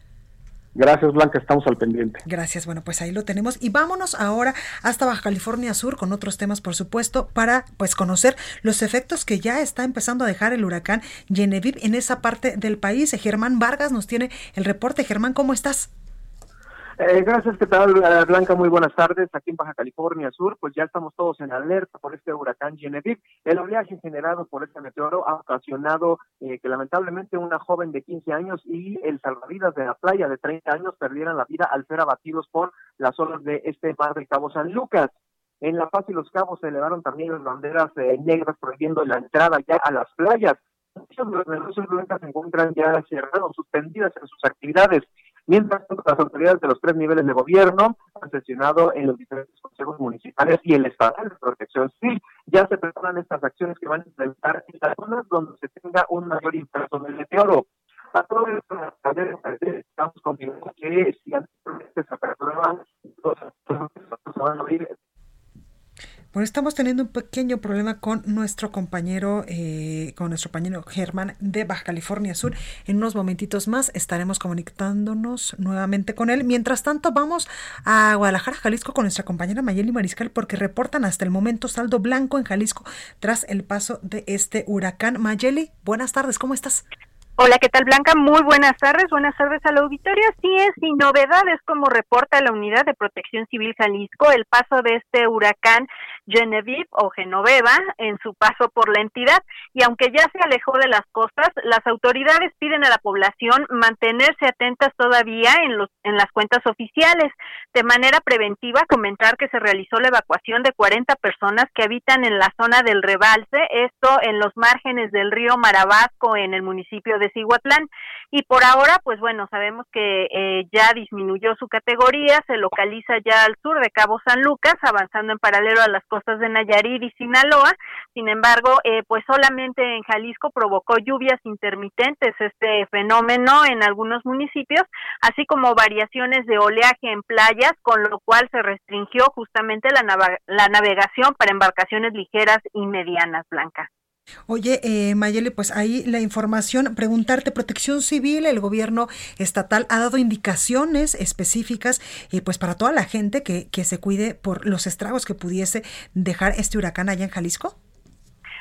Gracias, Blanca, estamos al pendiente. Gracias, bueno, pues ahí lo tenemos. Y vámonos ahora hasta Baja California Sur con otros temas, por supuesto, para pues conocer los efectos que ya está empezando a dejar el huracán Genevieve en esa parte del país. Germán Vargas nos tiene el reporte. Germán, ¿cómo estás? Eh, gracias, ¿qué tal, eh, Blanca? Muy buenas tardes. Aquí en Baja California Sur, pues ya estamos todos en alerta por este huracán Genevieve. El oleaje generado por este meteoro ha ocasionado eh, que lamentablemente una joven de 15 años y el salvavidas de la playa de 30 años perdieran la vida al ser abatidos por las olas de este mar del Cabo San Lucas. En La Paz y Los Cabos se elevaron también las banderas negras prohibiendo la entrada ya a las playas. Muchos de los negocios se encuentran ya cerrados, suspendidas en sus actividades. Mientras tanto, las autoridades de los tres niveles de gobierno han sesionado en los diferentes consejos municipales y el estatal de protección civil. Ya se preparan estas acciones que van a implementar en las zonas donde se tenga un mayor impacto del meteoro. A todo esto, estamos confirmando que si antes se aprueban, los se van a abrir bueno, estamos teniendo un pequeño problema con nuestro compañero, eh, con nuestro compañero Germán de Baja California Sur. En unos momentitos más estaremos conectándonos nuevamente con él. Mientras tanto, vamos a Guadalajara, Jalisco, con nuestra compañera Mayeli Mariscal, porque reportan hasta el momento saldo blanco en Jalisco tras el paso de este huracán. Mayeli, buenas tardes, ¿cómo estás? Hola, ¿qué tal Blanca? Muy buenas tardes, buenas tardes al auditorio. Sí es, sin novedades, como reporta la Unidad de Protección Civil Jalisco, el paso de este huracán Genevieve o Genoveva en su paso por la entidad. Y aunque ya se alejó de las costas, las autoridades piden a la población mantenerse atentas todavía en, los, en las cuentas oficiales. De manera preventiva, comentar que se realizó la evacuación de 40 personas que habitan en la zona del rebalse, esto en los márgenes del río Marabasco, en el municipio de Cihuatlán. Y por ahora, pues bueno, sabemos que eh, ya disminuyó su categoría, se localiza ya al sur de Cabo San Lucas, avanzando en paralelo a las de Nayarit y Sinaloa. Sin embargo, eh, pues solamente en Jalisco provocó lluvias intermitentes este fenómeno en algunos municipios, así como variaciones de oleaje en playas, con lo cual se restringió justamente la, la navegación para embarcaciones ligeras y medianas, Blanca. Oye, eh, Mayeli, pues ahí la información, preguntarte, Protección Civil, el gobierno estatal ha dado indicaciones específicas y pues para toda la gente que, que se cuide por los estragos que pudiese dejar este huracán allá en Jalisco.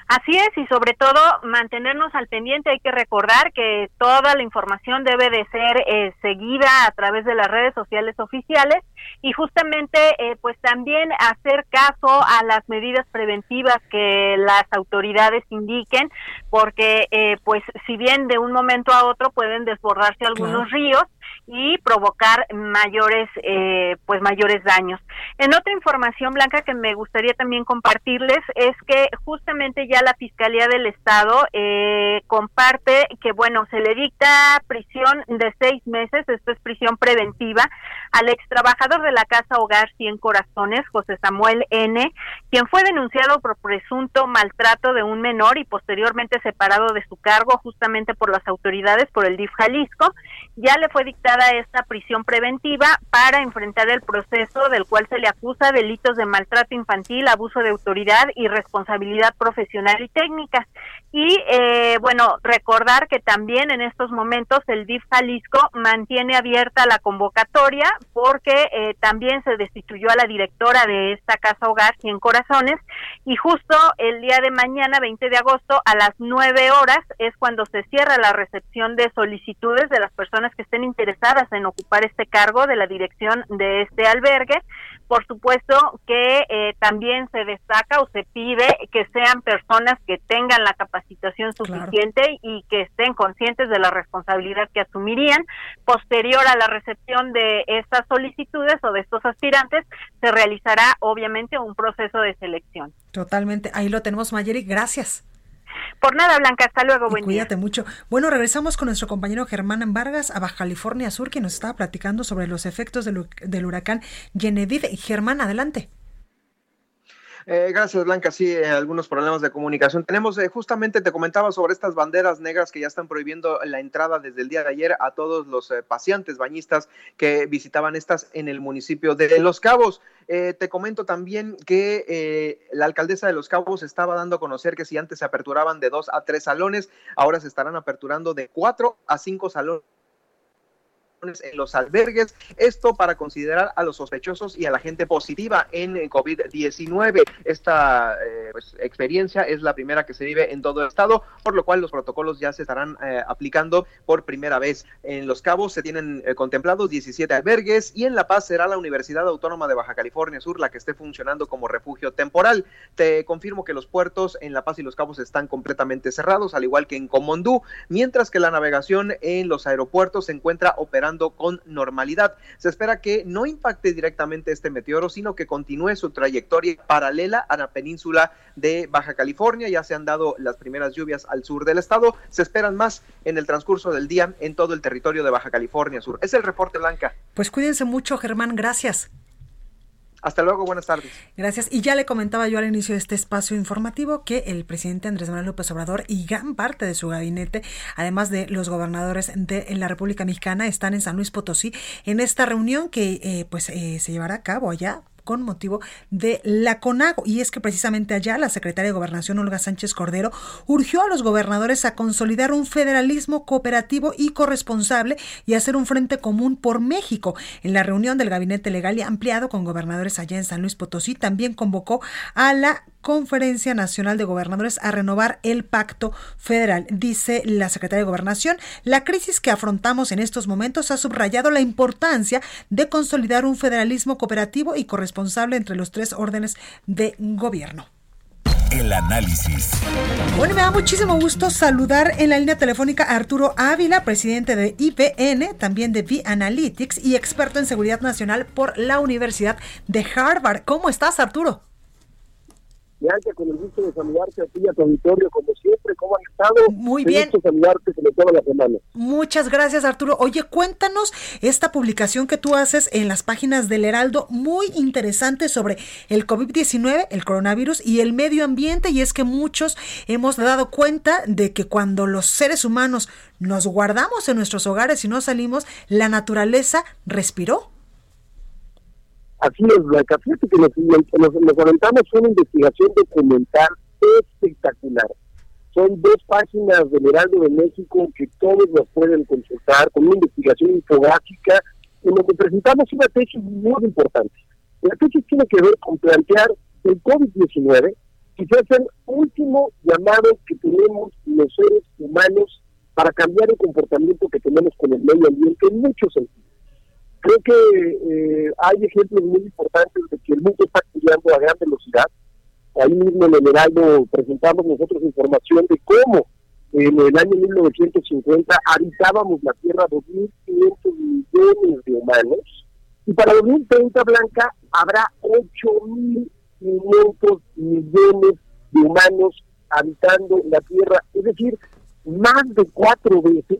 Así es, y sobre todo mantenernos al pendiente. Hay que recordar que toda la información debe de ser eh, seguida a través de las redes sociales oficiales y justamente eh, pues también hacer caso a las medidas preventivas que las autoridades indiquen, porque eh, pues si bien de un momento a otro pueden desbordarse algunos ríos, y provocar mayores eh, pues mayores daños. En otra información blanca que me gustaría también compartirles es que justamente ya la Fiscalía del Estado eh, comparte que bueno se le dicta prisión de seis meses, esto es prisión preventiva al ex trabajador de la casa Hogar Cien Corazones, José Samuel N, quien fue denunciado por presunto maltrato de un menor y posteriormente separado de su cargo justamente por las autoridades por el DIF Jalisco. Ya le fue dictada esta prisión preventiva para enfrentar el proceso del cual se le acusa delitos de maltrato infantil, abuso de autoridad y responsabilidad profesional y técnica. Y eh, bueno, recordar que también en estos momentos el DIF Jalisco mantiene abierta la convocatoria porque eh, también se destituyó a la directora de esta casa hogar, Cien Corazones, y justo el día de mañana, 20 de agosto, a las 9 horas, es cuando se cierra la recepción de solicitudes de las personas que estén interesadas en ocupar este cargo de la dirección de este albergue. Por supuesto que eh, también se destaca o se pide que sean personas que tengan la capacitación suficiente y que estén conscientes de la responsabilidad que asumirían. Posterior a la recepción de estas solicitudes o de estos aspirantes, se realizará obviamente un proceso de selección. Totalmente. Ahí lo tenemos, Mayeri. Gracias. Por nada, Blanca, hasta luego, buen Cuídate mucho. Bueno, regresamos con nuestro compañero Germán Vargas a Baja California Sur, que nos estaba platicando sobre los efectos del, del huracán Genevieve. Germán, adelante. Eh, gracias, Blanca. Sí, eh, algunos problemas de comunicación. Tenemos, eh, justamente te comentaba sobre estas banderas negras que ya están prohibiendo la entrada desde el día de ayer a todos los paseantes bañistas que visitaban estas en el municipio de Los Cabos. te comento también que la alcaldesa de Los Cabos estaba dando a conocer que si antes se aperturaban de dos a tres salones, ahora se estarán aperturando de cuatro a cinco salones en los albergues, esto para considerar a los sospechosos y a la gente positiva en COVID-19. Esta eh, pues, experiencia es la primera que se vive en todo el estado, por lo cual los protocolos ya se estarán eh, aplicando por primera vez. En Los Cabos se tienen eh, contemplados 17 albergues y en La Paz será la Universidad Autónoma de Baja California Sur la que esté funcionando como refugio temporal. Te confirmo que los puertos en La Paz y Los Cabos están completamente cerrados, al igual que en Comondú, mientras que la navegación en los aeropuertos se encuentra operando con normalidad. Se espera que no impacte directamente este meteoro, sino que continúe su trayectoria paralela a la península de Baja California. Ya se han dado las primeras lluvias al sur del estado. Se esperan más en el transcurso del día en todo el territorio de Baja California Sur. Es el reporte Blanca. Pues cuídense mucho, Germán. Gracias. Hasta luego, buenas tardes. Gracias. Y ya le comentaba yo al inicio de este espacio informativo que el presidente Andrés Manuel López Obrador y gran parte de su gabinete, además de los gobernadores de la República Mexicana, están en San Luis Potosí en esta reunión que eh, pues eh, se llevará a cabo allá con motivo de la CONAGO. Y es que precisamente allá la secretaria de Gobernación, Olga Sánchez Cordero, urgió a los gobernadores a consolidar un federalismo cooperativo y corresponsable y hacer un frente común por México. En la reunión del gabinete legal y ampliado con gobernadores allá en San Luis Potosí, también convocó a la Conferencia Nacional de Gobernadores a renovar el pacto federal. Dice la secretaria de Gobernación, la crisis que afrontamos en estos momentos ha subrayado la importancia de consolidar un federalismo cooperativo y corresponsable entre los tres órdenes de gobierno. El análisis. Bueno, me da muchísimo gusto saludar en la línea telefónica a Arturo Ávila, presidente de IBN, también de V-Analytics y experto en seguridad nacional por la Universidad de Harvard. ¿Cómo estás, Arturo? Bianca, con el gusto de saludarte a ti y a tu auditorio, como siempre, ¿cómo han estado? Muy bien. Gusto saludarte como toda la semana. Muchas gracias, Arturo. Oye, cuéntanos esta publicación que tú haces en las páginas del Heraldo, muy interesante sobre el COVID-19, el coronavirus y el medio ambiente, y es que muchos hemos dado cuenta de que cuando los seres humanos nos guardamos en nuestros hogares y no salimos, la naturaleza respiró. Así es, Blanca. Fíjate que nos, nos, nos aventamos una investigación documental espectacular. Son dos páginas del Heraldo de México que todos las pueden consultar con una investigación infográfica en donde presentamos una tesis muy importante. La tesis tiene que ver con plantear el COVID-19 quizás el último llamado que tenemos los seres humanos para cambiar el comportamiento que tenemos con el medio ambiente en muchos sentidos. Creo que eh, hay ejemplos muy importantes de que el mundo está cambiando a gran velocidad. Ahí mismo en el Heraldo presentamos nosotros información de cómo en el año 1950 habitábamos la Tierra 2.500 millones de humanos y para 2030, Blanca, habrá 8.500 millones de humanos habitando la Tierra, es decir, más de cuatro veces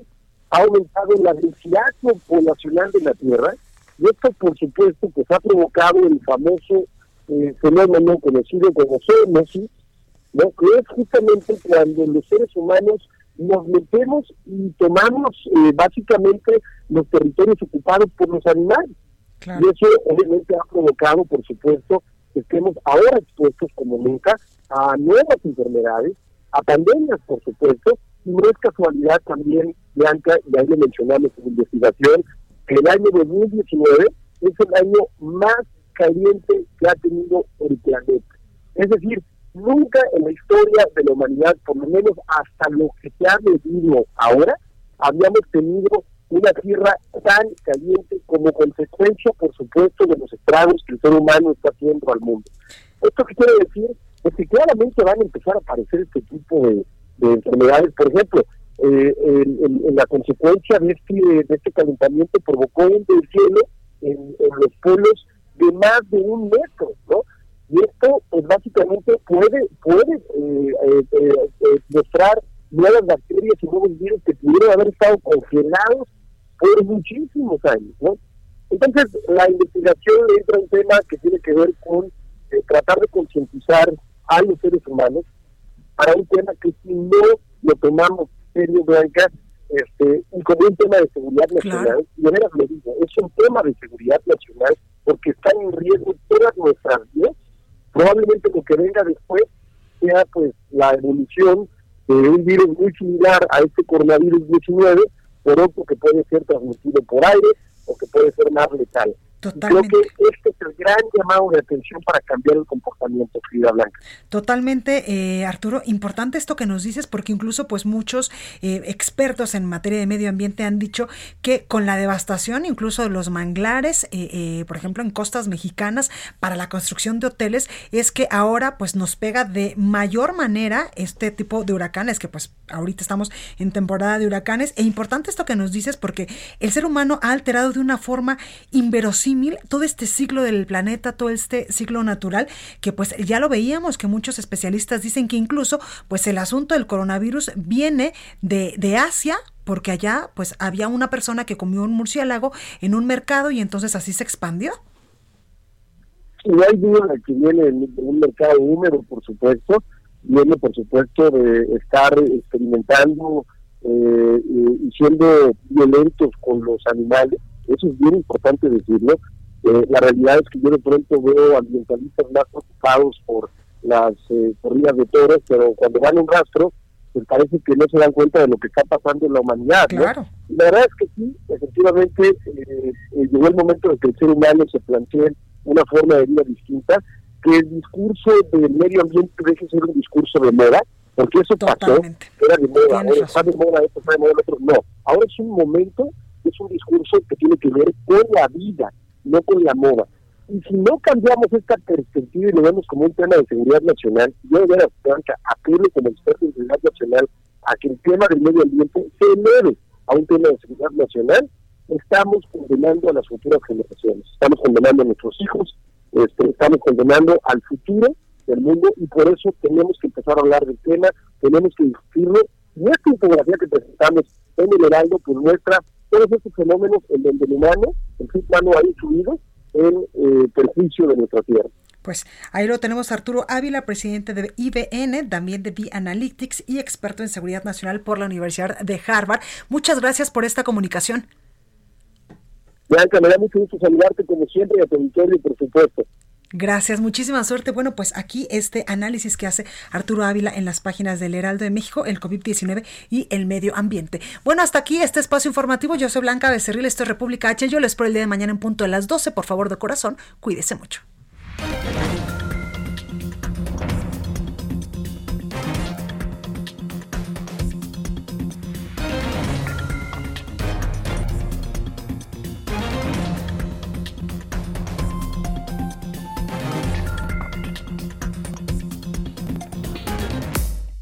ha aumentado la densidad poblacional de la Tierra y esto, por supuesto, pues ha provocado el famoso eh, fenómeno conocido como zoonosis, ¿no? que es justamente cuando los seres humanos nos metemos y tomamos eh, básicamente los territorios ocupados por los animales. Y eso obviamente ha provocado, por supuesto, que estemos ahora expuestos como nunca a nuevas enfermedades, a pandemias, por supuesto, no es casualidad también, Blanca, y ahí le mencionamos en investigación, que el año 2019 es el año más caliente que ha tenido el planeta. Es decir, nunca en la historia de la humanidad, por lo menos hasta lo que se ha medido ahora, habíamos tenido una tierra tan caliente como consecuencia, por supuesto, de los estragos que el ser humano está haciendo al mundo. ¿Esto qué quiere decir? Es que claramente van a empezar a aparecer este tipo de, de enfermedades. Por ejemplo, eh, en, la consecuencia de este, de este calentamiento provocó un deshielo en, en los polos de más de un metro, ¿no? Y esto, pues básicamente puede puede eh, eh, mostrar nuevas bacterias y nuevos virus que pudieron haber estado congelados por muchísimos años, ¿no? Entonces, la investigación entra un tema que tiene que ver con tratar de concientizar a los seres humanos para un tema que si no lo tomamos serio, Blanca, este, y como un tema de seguridad nacional, y de veras lo digo, es un tema de seguridad nacional porque están en riesgo todas nuestras vidas, probablemente lo que venga después sea pues la evolución de un virus muy similar a este coronavirus 19, por otro que puede ser transmitido por aire o que puede ser más letal. Creo que este es el gran llamado de atención para cambiar el comportamiento, Frida Blanca. Totalmente, eh, Arturo, importante esto que nos dices, porque incluso pues muchos eh, expertos en materia de medio ambiente han dicho que con la devastación incluso de los manglares, eh, por ejemplo en costas mexicanas, para la construcción de hoteles, es que ahora pues nos pega de mayor manera este tipo de huracanes, que pues ahorita estamos en temporada de huracanes, e importante esto que nos dices, porque el ser humano ha alterado de una forma inverosímil todo este ciclo del planeta, todo este ciclo natural, que pues ya lo veíamos, que muchos especialistas dicen que incluso pues el asunto del coronavirus viene de, de Asia, porque allá pues había una persona que comió un murciélago en un mercado y entonces así se expandió. No hay duda de que viene de un mercado húmedo, por supuesto, viene por supuesto de estar experimentando eh, y siendo violentos con los animales eso es bien importante decirlo. Eh, la realidad es que yo de pronto veo ambientalistas más preocupados por las eh, corridas de toros, pero cuando van un rastro, pues parece que no se dan cuenta de lo que está pasando en la humanidad. La verdad es que sí, efectivamente, eh, llegó el momento de que el ser humano se plantee una forma de vida distinta, que el discurso del medio ambiente deje de ser un discurso de moda, porque eso pasó, era de moda, ahora está de moda esto, está de moda otro. No, ahora es un momento, es un discurso que tiene que ver con la vida, no con la moda. Y si no cambiamos esta perspectiva y lo vemos como un tema de seguridad nacional, yo de verdad apelo como experto en seguridad nacional a que el tema del medio ambiente se eleve a un tema de seguridad nacional, estamos condenando a las futuras generaciones, estamos condenando a nuestros hijos, este, estamos condenando al futuro del mundo y por eso tenemos que empezar a hablar del tema, tenemos que discutirlo. Y esta infografía que presentamos en el Heraldo, pues muestra todos estos fenómenos en donde el humano, el ser humano ha influido en eh, perjuicio de nuestra tierra. Pues ahí lo tenemos Arturo Ávila, presidente de IBN, también de B-Analytics y experto en seguridad nacional por la Universidad de Harvard. Muchas gracias por esta comunicación. Blanca, me da mucho gusto saludarte como siempre y a tu auditorio, por supuesto. Gracias, muchísima suerte. Bueno, pues aquí este análisis que hace Arturo Ávila en las páginas del Heraldo de México, el COVID-19 y el medio ambiente. Bueno, hasta aquí este espacio informativo. Yo soy Blanca Becerril, esto es República H. Yo les espero el día de mañana en punto de las 12. Por favor, de corazón, cuídese mucho.